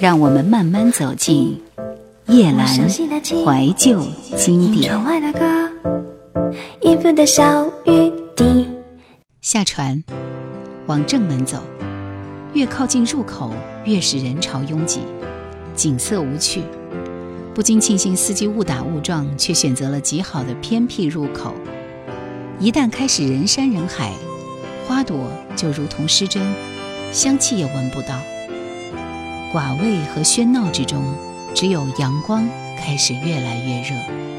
让我们慢慢走进夜阑怀旧经典。下船，往正门走。越靠近入口，越是人潮拥挤，景色无趣。不禁庆幸司机误打误撞，却选择了极好的偏僻入口。一旦开始人山人海，花朵就如同失真，香气也闻不到。寡味和喧闹之中，只有阳光开始越来越热。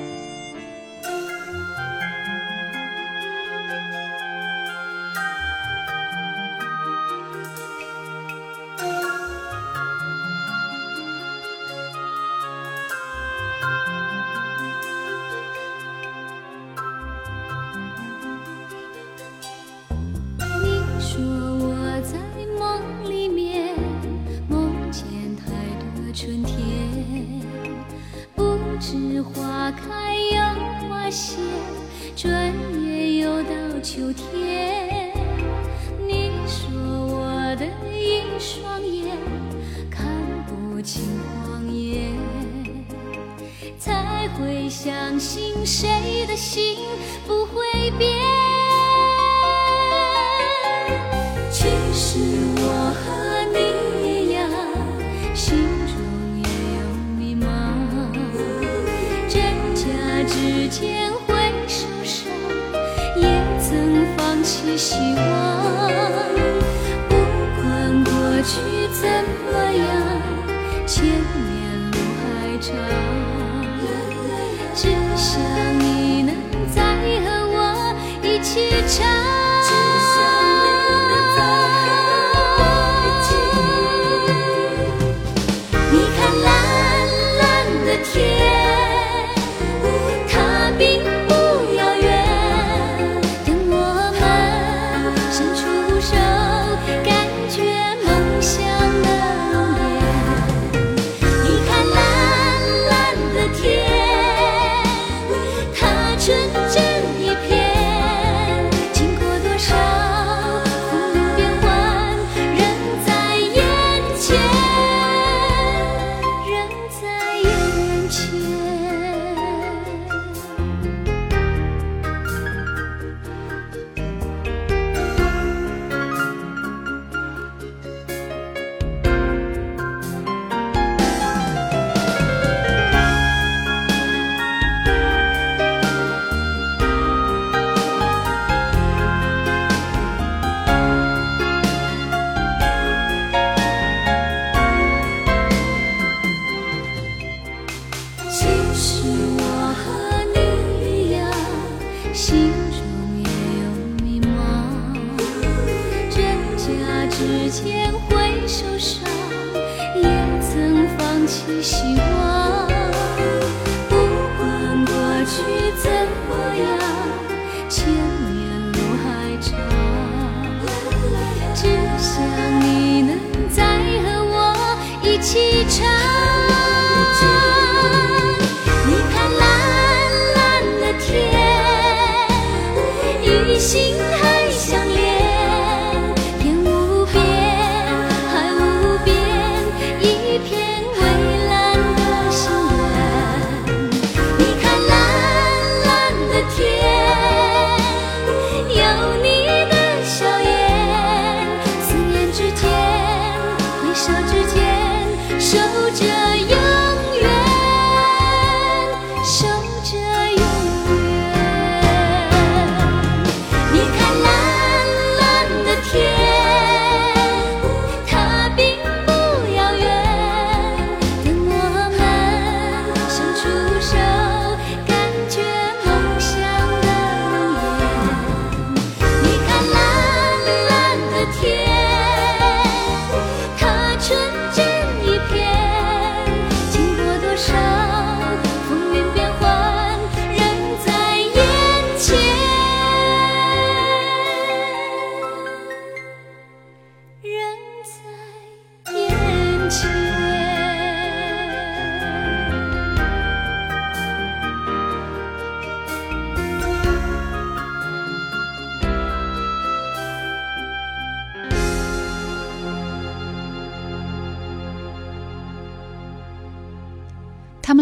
信谁的心不会变。其实我和你一样，心中也有迷茫，真假之间会受伤，也曾放弃。希望，怎么样？这样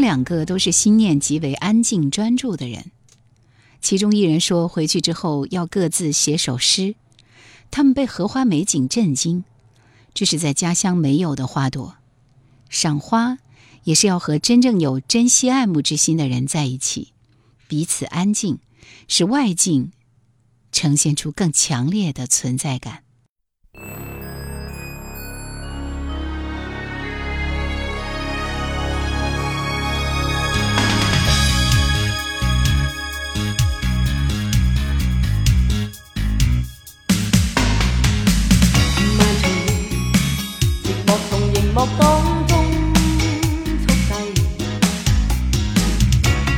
两个都是心念极为安静专注的人。其中一人说，回去之后要各自写首诗。他们被荷花美景震惊，这是在家乡没有的花朵。赏花也是要和真正有珍惜爱慕之心的人在一起，彼此安静，使外境呈现出更强烈的存在感。幕当中速递，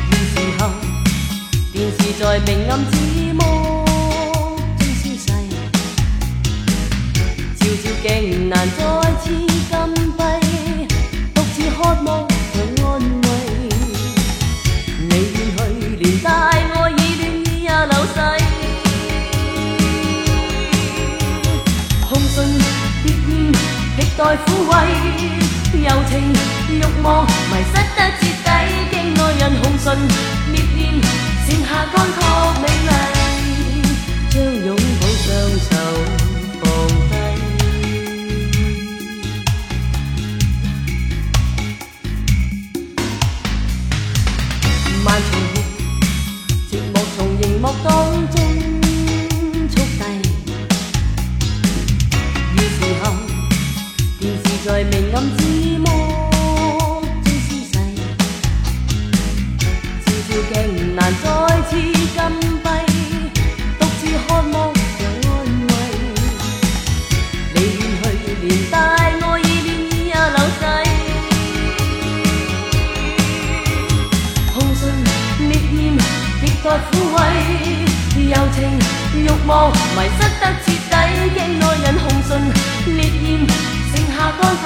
现时候电视在明暗之在抚慰。柔情欲望迷失得彻底，经爱人红唇烈焰，剩下干涸美丽，视在明暗之。再次禁闭，独自渴望着安慰。你远去，连带爱意恋意也流逝。红唇烈焰，极待抚慰。柔情欲望，迷失得彻底。境内人红唇烈焰，剩下干涸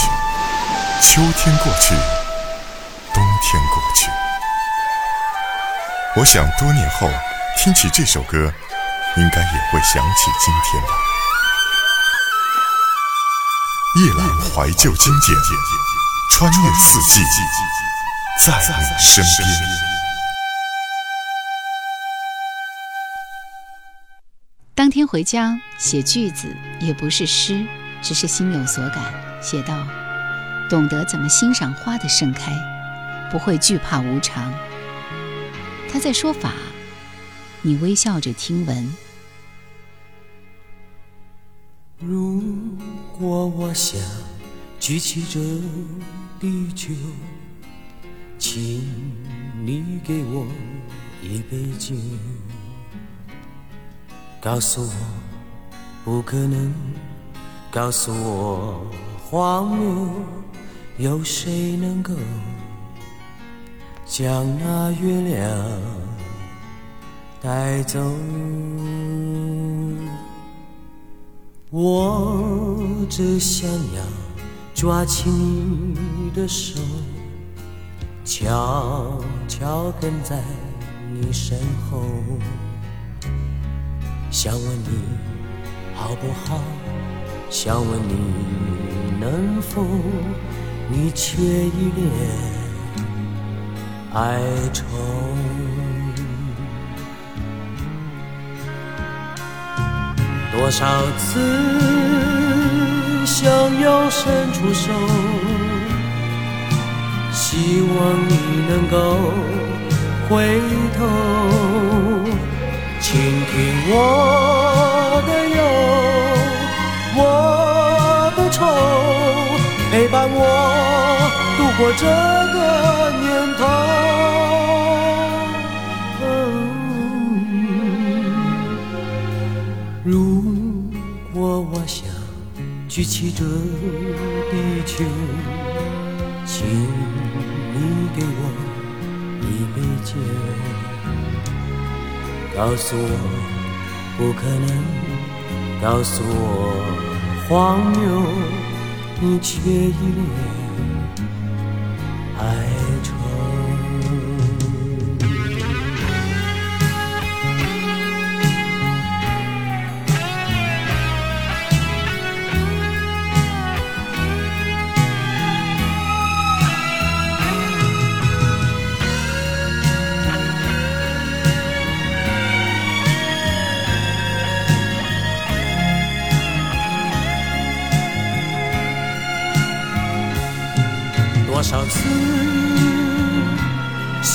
秋天过去，冬天过去。我想多年后听起这首歌，应该也会想起今天吧。夜阑怀旧经典，穿越四季，在你身边。当天回家写句子也不是诗，只是心有所感。写道：懂得怎么欣赏花的盛开，不会惧怕无常。他在说法，你微笑着听闻。如果我想举起这地球，请你给我一杯酒，告诉我不可能，告诉我荒芜，有谁能够将那月亮带走？我只想要抓起你的手。悄悄跟在你身后，想问你好不好？想问你能否？你却一脸哀愁。多少次想要伸出手？希望你能够回头，倾听我的忧，我愁，陪伴我度过这个年头。如果我想举起这地球，请。你给我一杯酒，告诉我不可能，告诉我黄牛，你却一脸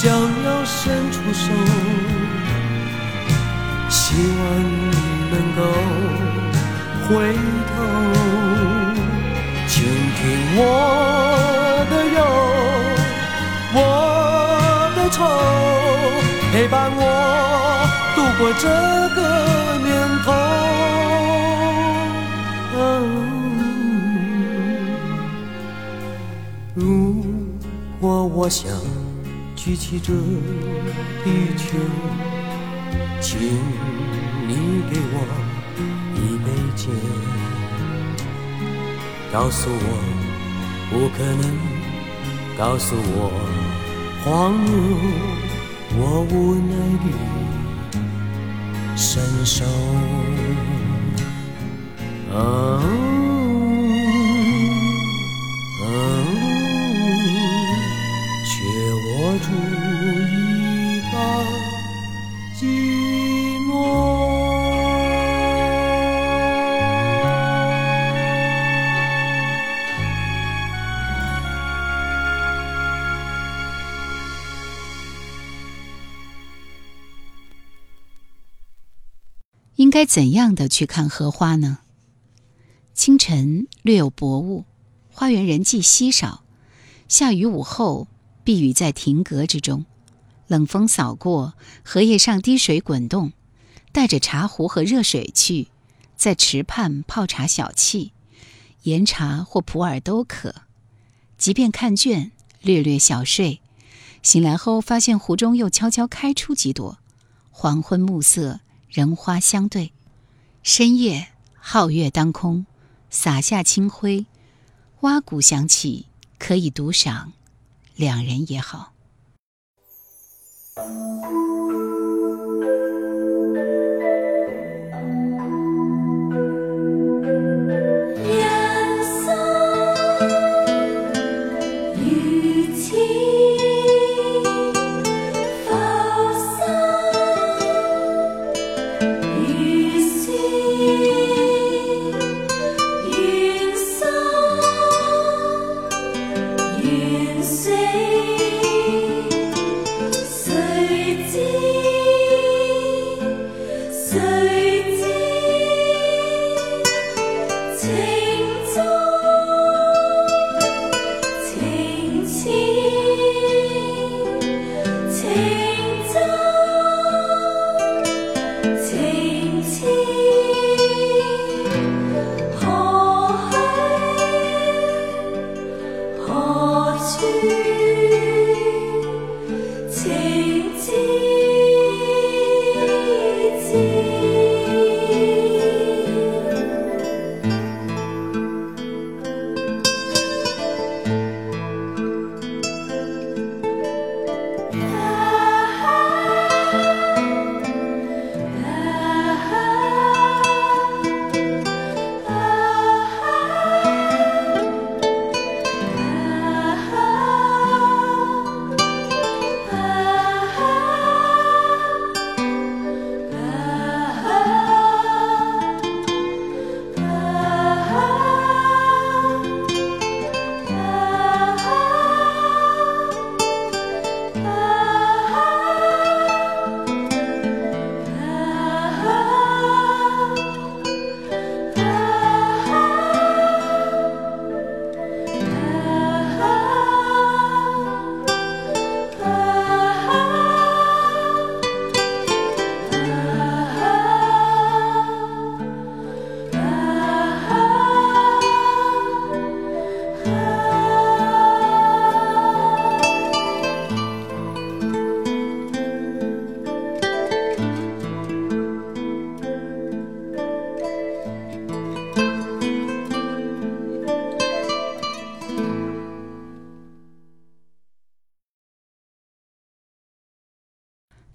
想要伸出手，希望你能够回头，倾听我的忧，我的愁，陪伴我度过这个年头。如果我想举起这地球，请你给我一杯酒，告诉我不可能，告诉我荒谬，我无奈地伸手。啊。应该怎样的去看荷花呢？清晨略有薄雾，花园人迹稀少。下雨午后，避雨在亭阁之中，冷风扫过，荷叶上滴水滚动。带着茶壶和热水去，在池畔泡茶小憩，岩茶或普洱都可。即便看倦，略略小睡，醒来后发现湖中又悄悄开出几朵。黄昏暮色。人花相对，深夜皓月当空，洒下清辉，蛙鼓响起，可以独赏，两人也好。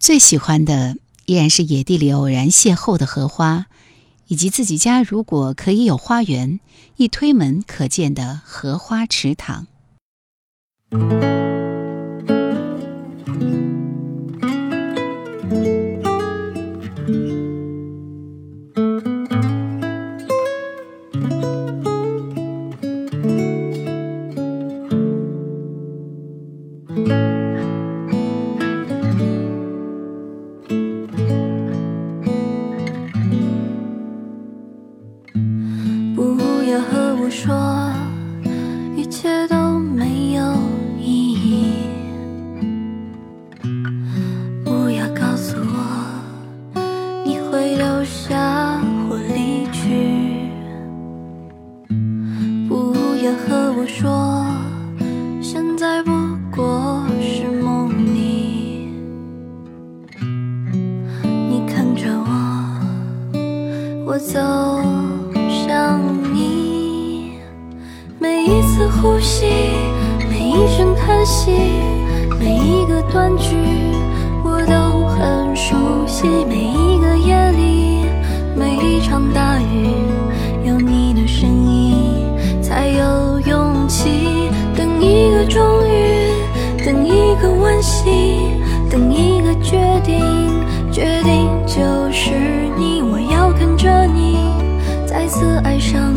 最喜欢的依然是野地里偶然邂逅的荷花以及自己家如果可以有花园一推门可见的荷花池塘。的爱上